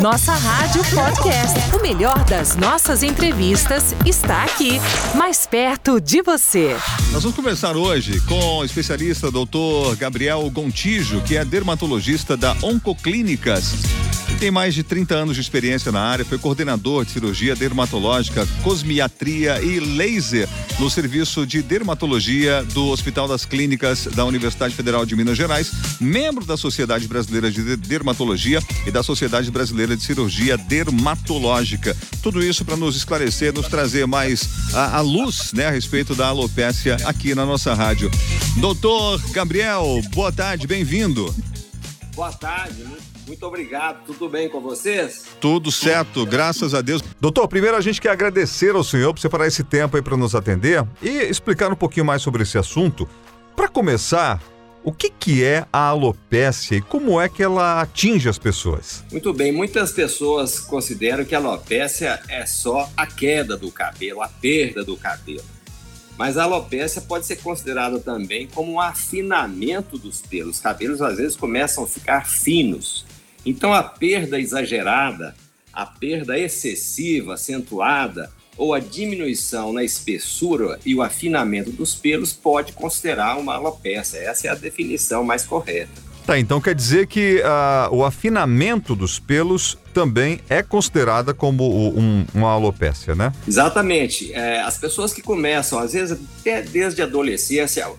Nossa Rádio Podcast. O melhor das nossas entrevistas está aqui, mais perto de você. Nós vamos conversar hoje com o especialista doutor Gabriel Gontijo, que é dermatologista da Oncoclínicas. Tem mais de 30 anos de experiência na área, foi coordenador de cirurgia dermatológica, cosmiatria e laser no serviço de dermatologia do Hospital das Clínicas da Universidade Federal de Minas Gerais, membro da Sociedade Brasileira de Dermatologia e da Sociedade Brasileira de Cirurgia Dermatológica. Tudo isso para nos esclarecer, nos trazer mais a, a luz né, a respeito da alopécia aqui na nossa rádio. Doutor Gabriel, boa tarde, bem-vindo. Boa tarde, muito obrigado. Tudo bem com vocês? Tudo certo, graças a Deus. Doutor, primeiro a gente quer agradecer ao senhor por separar esse tempo aí para nos atender e explicar um pouquinho mais sobre esse assunto. Para começar, o que, que é a alopécia e como é que ela atinge as pessoas? Muito bem, muitas pessoas consideram que a alopécia é só a queda do cabelo, a perda do cabelo. Mas a alopécia pode ser considerada também como um afinamento dos pelos. Os cabelos às vezes começam a ficar finos. Então, a perda exagerada, a perda excessiva, acentuada, ou a diminuição na espessura e o afinamento dos pelos pode considerar uma alopecia. Essa é a definição mais correta. Tá, então quer dizer que uh, o afinamento dos pelos também é considerada como um, uma alopécia, né? Exatamente. É, as pessoas que começam, às vezes até desde a adolescência,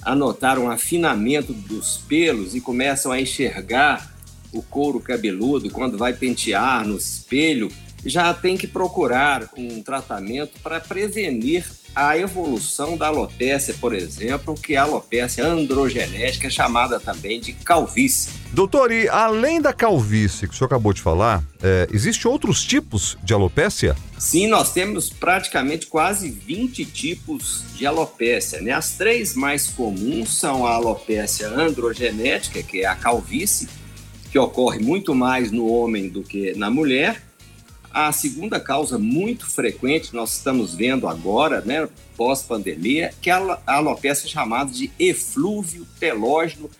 a notar um afinamento dos pelos e começam a enxergar o couro cabeludo, quando vai pentear no espelho, já tem que procurar um tratamento para prevenir a evolução da alopécia, por exemplo, que é a alopécia androgenética, chamada também de calvície. Doutor, e além da calvície que o senhor acabou de falar, é, existe outros tipos de alopécia? Sim, nós temos praticamente quase 20 tipos de alopécia. Né? As três mais comuns são a alopécia androgenética, que é a calvície, que ocorre muito mais no homem do que na mulher. A segunda causa muito frequente, nós estamos vendo agora, né, pós-pandemia, que é a alopecia chamada de eflúvio telógeno,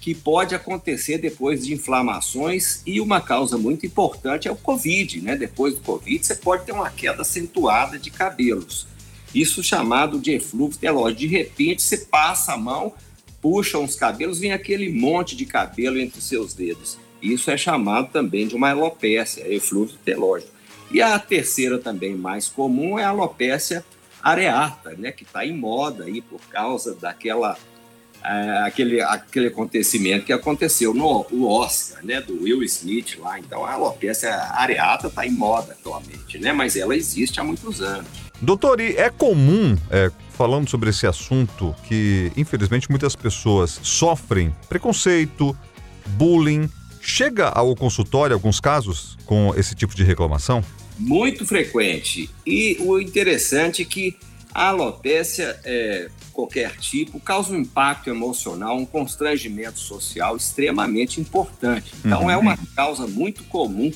que pode acontecer depois de inflamações e uma causa muito importante é o Covid, né? Depois do Covid, você pode ter uma queda acentuada de cabelos. Isso chamado de eflúvio telógeno. De repente, você passa a mão, puxam os cabelos, vem aquele monte de cabelo entre os seus dedos. Isso é chamado também de uma alopecia, eflúvio telógeno. E a terceira também mais comum é a alopecia areata, né, que está em moda aí por causa daquela é, aquele, aquele acontecimento que aconteceu no o Oscar, né, do Will Smith lá. Então a alopecia areata está em moda atualmente, né, mas ela existe há muitos anos. Doutor, e é comum, é, falando sobre esse assunto, que infelizmente muitas pessoas sofrem preconceito, bullying. Chega ao consultório alguns casos com esse tipo de reclamação? Muito frequente. E o interessante é que a alopécia, é, qualquer tipo, causa um impacto emocional, um constrangimento social extremamente importante. Então, uhum. é uma causa muito comum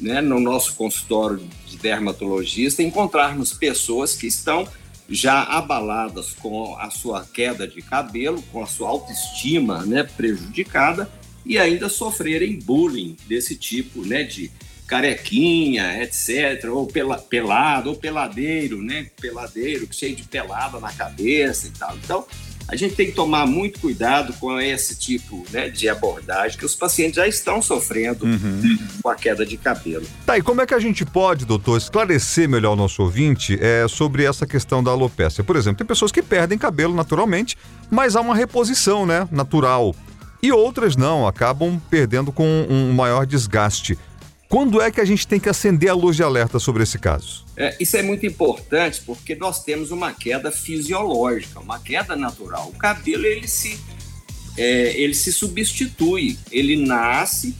né, no nosso consultório de dermatologista encontrarmos pessoas que estão já abaladas com a sua queda de cabelo, com a sua autoestima né, prejudicada e ainda sofrerem bullying desse tipo, né, de carequinha, etc, ou pela, pelado, ou peladeiro, né, peladeiro, cheio de pelada na cabeça e tal. Então, a gente tem que tomar muito cuidado com esse tipo né, de abordagem, que os pacientes já estão sofrendo uhum. com a queda de cabelo. Tá, e como é que a gente pode, doutor, esclarecer melhor o nosso ouvinte é, sobre essa questão da alopecia? Por exemplo, tem pessoas que perdem cabelo naturalmente, mas há uma reposição né, natural. E outras não, acabam perdendo com um maior desgaste. Quando é que a gente tem que acender a luz de alerta sobre esse caso? É, isso é muito importante porque nós temos uma queda fisiológica, uma queda natural. O cabelo ele se, é, ele se substitui, ele nasce,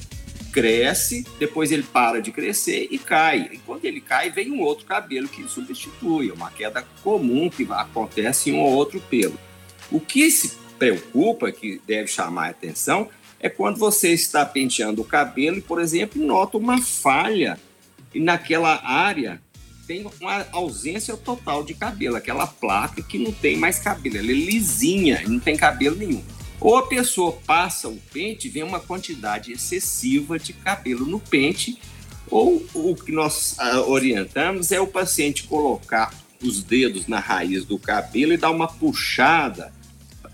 cresce, depois ele para de crescer e cai. E quando ele cai, vem um outro cabelo que substitui, uma queda comum que acontece em um ou outro pelo. O que se preocupa, que deve chamar a atenção, é quando você está penteando o cabelo e, por exemplo, nota uma falha e naquela área tem uma ausência total de cabelo, aquela placa que não tem mais cabelo, ela é lisinha, não tem cabelo nenhum. Ou a pessoa passa o pente, vem uma quantidade excessiva de cabelo no pente, ou o que nós ah, orientamos é o paciente colocar os dedos na raiz do cabelo e dar uma puxada.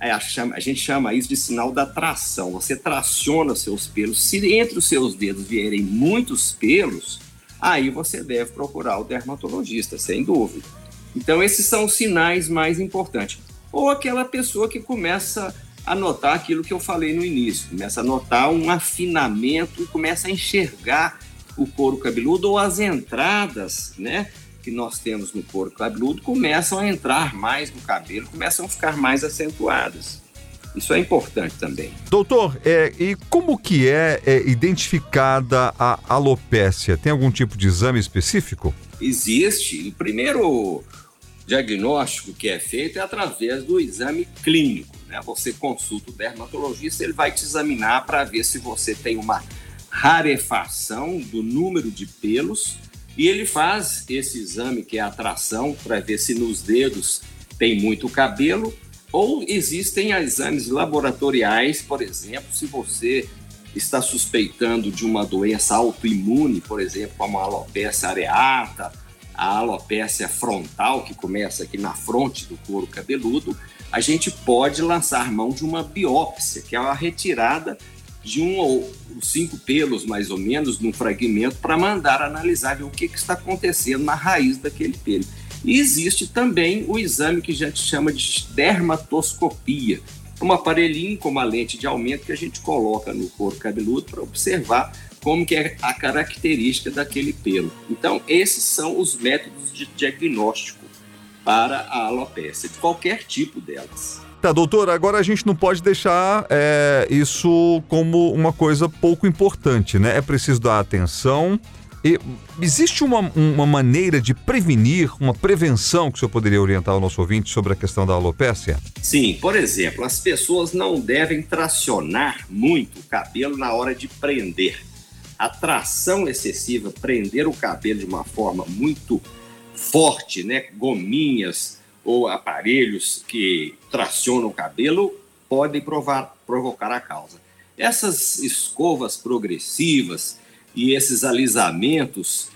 É, a, gente chama isso de sinal da tração. Você traciona seus pelos. Se entre os seus dedos vierem muitos pelos, aí você deve procurar o dermatologista, sem dúvida. Então, esses são os sinais mais importantes. Ou aquela pessoa que começa a notar aquilo que eu falei no início, começa a notar um afinamento, começa a enxergar o couro cabeludo ou as entradas, né? Que nós temos no couro cabeludo começam a entrar mais no cabelo, começam a ficar mais acentuadas. Isso é importante também. Doutor, é, e como que é, é identificada a alopécia? Tem algum tipo de exame específico? Existe. O primeiro diagnóstico que é feito é através do exame clínico. Né? Você consulta o dermatologista, ele vai te examinar para ver se você tem uma rarefação do número de pelos e ele faz esse exame que é a tração para ver se nos dedos tem muito cabelo ou existem exames laboratoriais, por exemplo, se você está suspeitando de uma doença autoimune, por exemplo, como a alopecia areata, a alopecia frontal, que começa aqui na fronte do couro cabeludo, a gente pode lançar mão de uma biópsia, que é a retirada de um ou cinco pelos, mais ou menos, num fragmento, para mandar analisar ver o que, que está acontecendo na raiz daquele pelo. E existe também o exame que a gente chama de dermatoscopia, um aparelhinho com uma lente de aumento que a gente coloca no couro cabeludo para observar como que é a característica daquele pelo. Então, esses são os métodos de diagnóstico para a alopecia, de qualquer tipo delas. Tá, doutor, agora a gente não pode deixar é, isso como uma coisa pouco importante, né? É preciso dar atenção, e existe uma, uma maneira de prevenir, uma prevenção que o senhor poderia orientar o nosso ouvinte sobre a questão da alopécia? Sim, por exemplo, as pessoas não devem tracionar muito o cabelo na hora de prender. A tração excessiva, prender o cabelo de uma forma muito forte, né? Gominhas ou aparelhos que tracionam o cabelo, podem provar, provocar a causa. Essas escovas progressivas, e esses alisamentos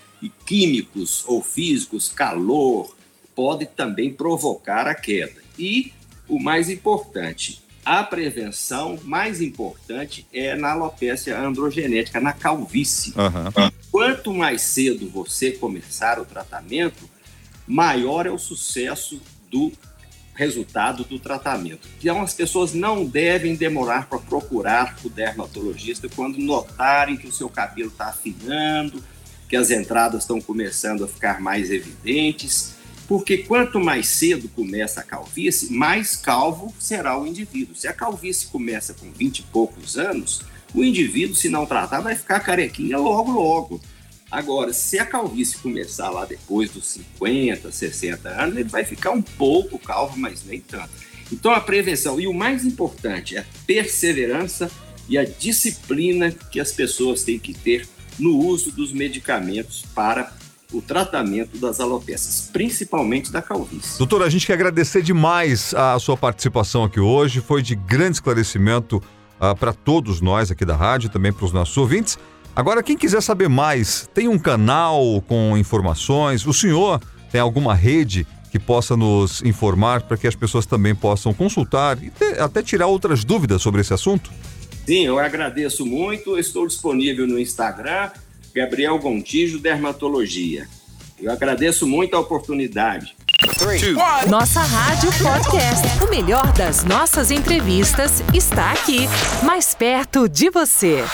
químicos ou físicos, calor, pode também provocar a queda. E o mais importante, a prevenção mais importante é na alopecia androgenética, na calvície. Uhum. Quanto mais cedo você começar o tratamento, maior é o sucesso do resultado do tratamento. Então, as pessoas não devem demorar para procurar o dermatologista quando notarem que o seu cabelo está afinando, que as entradas estão começando a ficar mais evidentes, porque quanto mais cedo começa a calvície, mais calvo será o indivíduo. Se a calvície começa com 20 e poucos anos, o indivíduo, se não tratar, vai ficar carequinha logo, logo. Agora, se a calvície começar lá depois dos 50, 60 anos, ele vai ficar um pouco calvo, mas nem tanto. Então, a prevenção e o mais importante é a perseverança e a disciplina que as pessoas têm que ter no uso dos medicamentos para o tratamento das alopecias, principalmente da calvície. Doutor, a gente quer agradecer demais a sua participação aqui hoje, foi de grande esclarecimento uh, para todos nós aqui da rádio, também para os nossos ouvintes. Agora, quem quiser saber mais, tem um canal com informações? O senhor tem alguma rede que possa nos informar para que as pessoas também possam consultar e ter, até tirar outras dúvidas sobre esse assunto? Sim, eu agradeço muito. Estou disponível no Instagram, Gabriel Gontijo Dermatologia. Eu agradeço muito a oportunidade. Nossa Rádio Podcast. O melhor das nossas entrevistas está aqui, mais perto de você.